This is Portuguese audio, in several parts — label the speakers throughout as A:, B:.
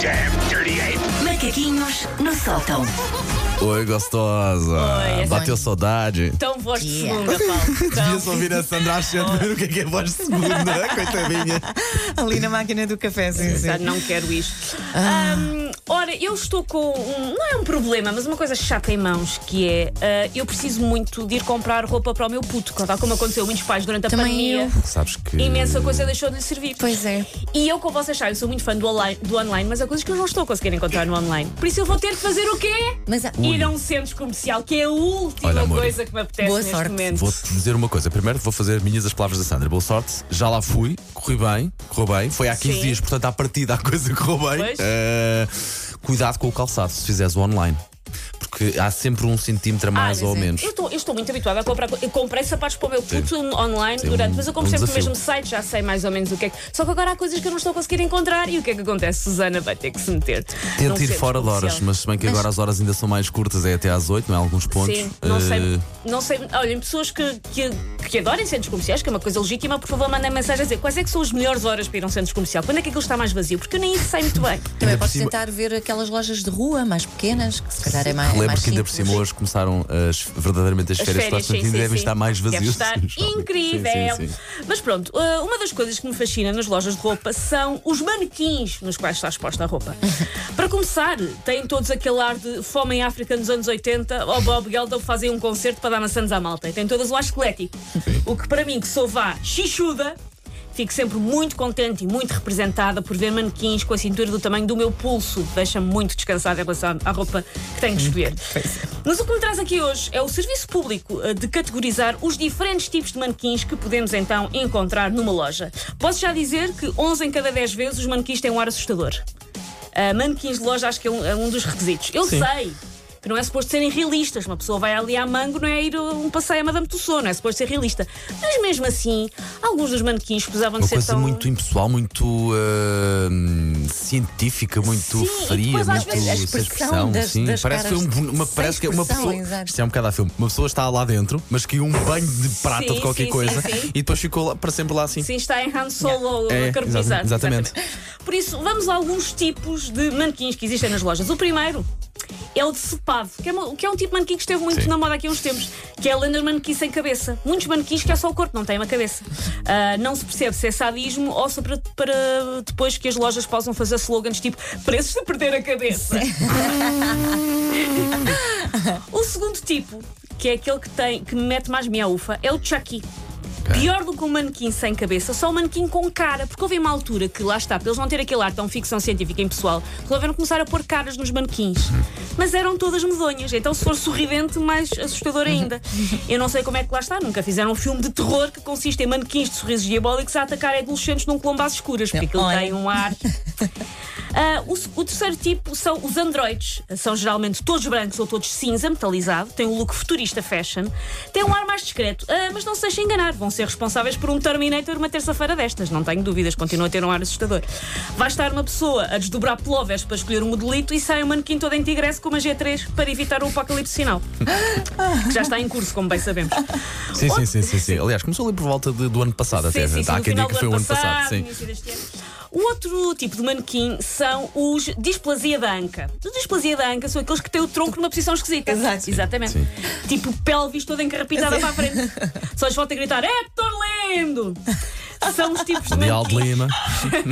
A: damn dirty ape!
B: Macaquinhos no sótão.
C: Oi, gostosa.
D: Oi,
C: Bateu saudade.
D: Tão voz de
B: Yeah.
D: segunda, Paulo.
C: Devias
D: Tão...
C: ouvir a Sandra Achete ver o que é que é voz de segunda, coitadinha.
E: Ali na máquina do café, sim, sim.
D: Exato, Não quero isto.
E: Ah.
D: Ahm, ora, eu estou com. Um, não é um problema, mas uma coisa chata em mãos que é. ah, eu preciso muito de ir comprar roupa para o meu puto, tal como aconteceu a muitos pais durante a
E: Também
D: pandemia.
C: Sabes que.
D: Imensa coisa deixou de lhe servir.
E: Pois é.
D: E eu, como vocês sabem, sou muito fã do online, do online, mas há coisas que eu não estou a conseguir encontrar no online. Por isso eu vou ter que fazer o quê?
E: Mas há-
D: Ir a um centro comercial, que é a última
C: Olha, amor,
D: coisa que me apetece
E: boa
D: neste
E: sorte.
D: momento.
C: Vou-te dizer uma coisa. Primeiro vou fazer minhas as palavras da Sandra. Boa sorte. Já lá fui, corri bem, correu bem. Foi há 15
D: Sim.
C: dias, portanto, à partida a coisa correu bem.
D: Pois.
C: Eh, cuidado com o calçado se fizeres o online. Porque há sempre um centímetro a mais
D: Ah,
C: ou
D: mas é.
C: menos.
D: Eu estou, eu estou muito habituada a comprar. co- Eu comprei sapatos para o meu puto online
C: Sim,
D: durante,
C: um-
D: mas eu
C: um
D: compro sempre no mesmo site, já sei mais ou menos o que é que. Só que agora há coisas que eu não estou a conseguir encontrar e o que é que acontece? Susana vai ter que se meter.
C: Tenta ir fora de horas, mas se bem que agora as horas ainda são mais curtas, é até às 8, não é? Alguns pontos.
D: Sim, não
C: Eh,
D: sei, não sei. Olhem, pessoas que, que, que adorem centros comerciais, que é uma coisa legítima, por favor, mandem mensagem a dizer quais é que são as melhores horas para ir a um centro comercial. Quando é que aquilo está mais vazio? Porque eu nem isso sei muito bem.
E: Também
C: cima-
E: tentar ver aquelas lojas de rua mais pequenas, que se calhar é mais. É
C: Relembro que ainda por cima hoje começaram as, verdadeiramente as,
D: As
C: férias,
D: férias,
C: portanto ainda devem estar mais
D: Deve
C: vazios.
D: estar
C: no shopping.
D: incrível.
C: Sim, sim, sim.
D: Mas pronto, uh, uma das coisas que me fascina nas lojas de roupa são os manequins nos quais está exposta a roupa. Para começar, têm todos aquele ar de fome em África nos anos 80 ou Bob Geldof fazem um concerto para dar maçãs à malta. E têm todas o ar esquelético. O que para mim, que sou vá xixuda, Fico sempre muito contente e muito representada por ver manequins com a cintura do tamanho do meu pulso. Deixa-me muito descansada em relação à roupa que tenho que escolher. Mas o que me traz aqui hoje é o serviço público eh, de categorizar os diferentes tipos de manequins que podemos então encontrar numa loja. Posso já dizer que 11 em cada 10 vezes os manequins têm um ar assustador. Uh, manequins de loja acho que é um, é um dos requisitos. Eu sei que não é suposto serem realistas. Uma pessoa vai ali a mango, não é ir um passeio a Madame Tussauds, não é suposto ser realista. Mas mesmo assim, alguns dos manequins precisavam de ser
C: coisa
D: tão.
C: muito impessoal, muito ah, científica, muito
D: Sim,
C: fria,
D: depois
C: muito
D: vezes a
E: expressão das-
C: sim.
E: das
C: parece que,
E: caras
C: uma, parece que é uma pessoa.
E: exato.
C: Isto é um bocado a filme. Uma pessoa está lá dentro, mas caiu um banho de prata
D: Sim,
C: de qualquer
D: sim,
C: coisa e depois ficou lá, para sempre lá assim.
D: Sim, está em Han Solo
C: É,
D: a carbonizar.
C: exata- exatamente.
D: Por isso, vamos a alguns tipos de manequins que existem nas lojas. O primeiro é o de cepado, que é, uma- que é um tipo de manequim que esteve muito
C: Sim.
D: na moda aqui há uns tempos, que é a lenda manequim sem cabeça. Muitos manequins que é só o corpo, não têm uma cabeça. Ah, não se percebe se é sadismo ou se é para, para depois que as lojas possam fazer slogans tipo preços de perder a cabeça. o segundo tipo, que é aquele que, tem, que me mete mais miaufa, é o Chucky. Pior do que um manequim sem cabeça, só um manequim com cara, porque houve uma altura que lá está, para eles não terem aquele ar tão ficção científica impessoal, resolveram começar a pôr caras nos manequins. Mas eram todas medonhas, então se for sorridente, mais assustador ainda. Eu não sei como é que lá está, nunca fizeram um filme de terror que consiste em manequins de sorrisos diabólicos a atacar adolescentes num colombo às escuras, porque aquilo
E: Olha.
D: tem um ar. Ah, o, o terceiro tipo são os androides. São geralmente todos brancos ou todos cinza, metalizado. Têm um look futurista fashion. Têm um ar mais discreto. Ah, mas não se deixem enganar. Vão ser responsáveis por um Terminator uma terça-feira destas. Não tenho dúvidas. Continua a ter um ar assustador. Vai estar uma pessoa a desdobrar plovers para escolher um modelito e sai um manequim todo em tigresse com uma G3 para evitar o apocalipse sinal. que já está em curso, como bem sabemos.
C: Sim, sim, sim, sim, sim. Aliás, começou ali por volta de- do ano passado até.
D: Sim, sim, sim,
C: Há quem diga
D: final
C: que foi o ano passado.
D: passado,
C: Sim.
D: O outro tipo de manequim são os displasia da anca. Os displasia da anca são aqueles que têm o tronco numa posição esquisita.
E: Exato.
D: Exatamente.
C: Sim.
D: Tipo pelvis toda encarrapitada para a frente. Só lhes falta gritar Héctor Lindo! São os tipos de
C: De Aldo
D: manequins.
C: Lima.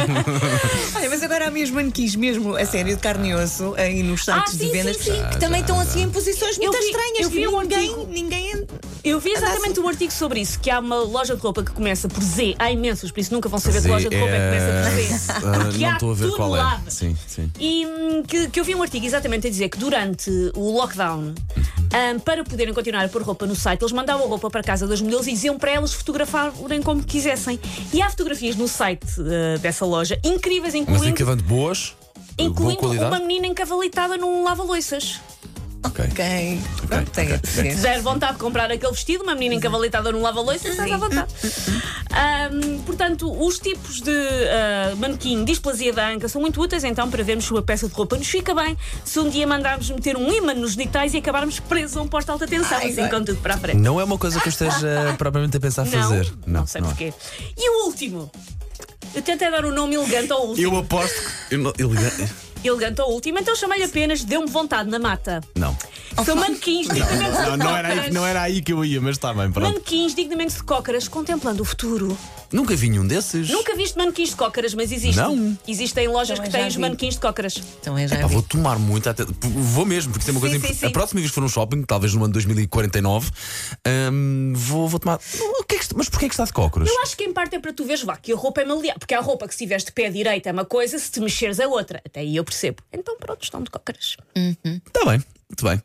E: Olha, mas agora há mesmo manequins, mesmo a sério, de carne e osso, aí nos sites
D: Ah, sim,
E: de vendas,
D: sim, sim.
E: que também estão assim em posições muito
D: vi-
E: estranhas.
D: eu vi um
E: ninguém, ninguém.
D: Eu vi exatamente um artigo sobre isso, que há uma loja de roupa que começa por Z, há imensos, por isso nunca vão saber que loja de roupa é que começa por Z.
C: Ah,
D: Que
C: não
D: há
C: estou a ver qual é. Sim, sim.
D: E hum, que, que eu vi um artigo exatamente a dizer que durante o lockdown, hum, para poderem continuar a pôr roupa no site, eles mandavam a roupa para a casa das modelos e diziam para elas fotografarem como quisessem. E há fotografias no site uh, dessa loja incríveis,
C: Mas
D: incluindo,
C: encavando boas, boa
D: incluindo
C: qualidade.
D: uma menina encavalitada num lava-loiças.
C: Ok.
E: Ok. Pronto, tem
C: ok,
E: a ser.
D: Se der vontade de comprar aquele vestido, uma menina encavalitada num lava-loiças, estás à vontade. Hum, portanto, os tipos de ah, manequim displasia da anca são muito úteis, então, para vermos se uma peça de roupa nos fica bem. Se um dia mandarmos meter um imã nos genitais e acabarmos presos a um poste de alta tensão,
E: Ai,
D: assim
E: vai.
D: com tudo para a frente.
C: Não é uma coisa que eu esteja propriamente a pensar fazer.
D: Não, não sei
C: é.
D: porquê. E o último? Eu tentei dar um nome elegante ao último.
C: Eu aposto que. não- elegante-
D: elegante ao último, então chamei-lhe apenas Deu-me vontade na mata.
C: Não.
D: São manequins dignamente
C: Não, não, era aí,
D: cócaras.
C: não era aí que eu ia, mas está bem, pronto.
D: Manequins dignamente de cócaras contemplando o futuro.
C: Nunca vi nenhum desses.
D: Nunca viste manequins de cócaras, mas existe.
C: Não.
D: Existem lojas
E: Também
D: que têm
E: já
D: os
E: vi.
D: manequins de cócaras.
E: Então é já.
C: Pá,
E: vi.
C: vou tomar muito até. Vou mesmo, porque é uma
D: Sim,
C: coisa.
D: sim,
C: imp-
D: sim.
C: A próxima vez que for num shopping, talvez no ano 2049, hum, vou, vou tomar. O que é que está- mas porquê é que está de cócoras?
D: Eu acho que em parte é para tu veres, vá, que a roupa é maleável. Porque a roupa que se tiveres de pé direito é uma coisa, se te mexeres é outra. Até aí eu percebo. Então pronto, estão de cócaras.
C: Está bem, muito bem.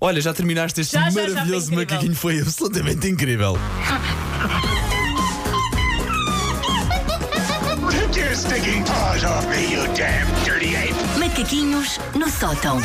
C: Olha, já terminaste este
D: Já, já, já, foi
C: maravilhoso
D: incrível.
C: macaquinho, foi absolutamente incrível.
A: Take your stinking paws off me, you damn dirty ape!
B: Macaquinhos no sótão.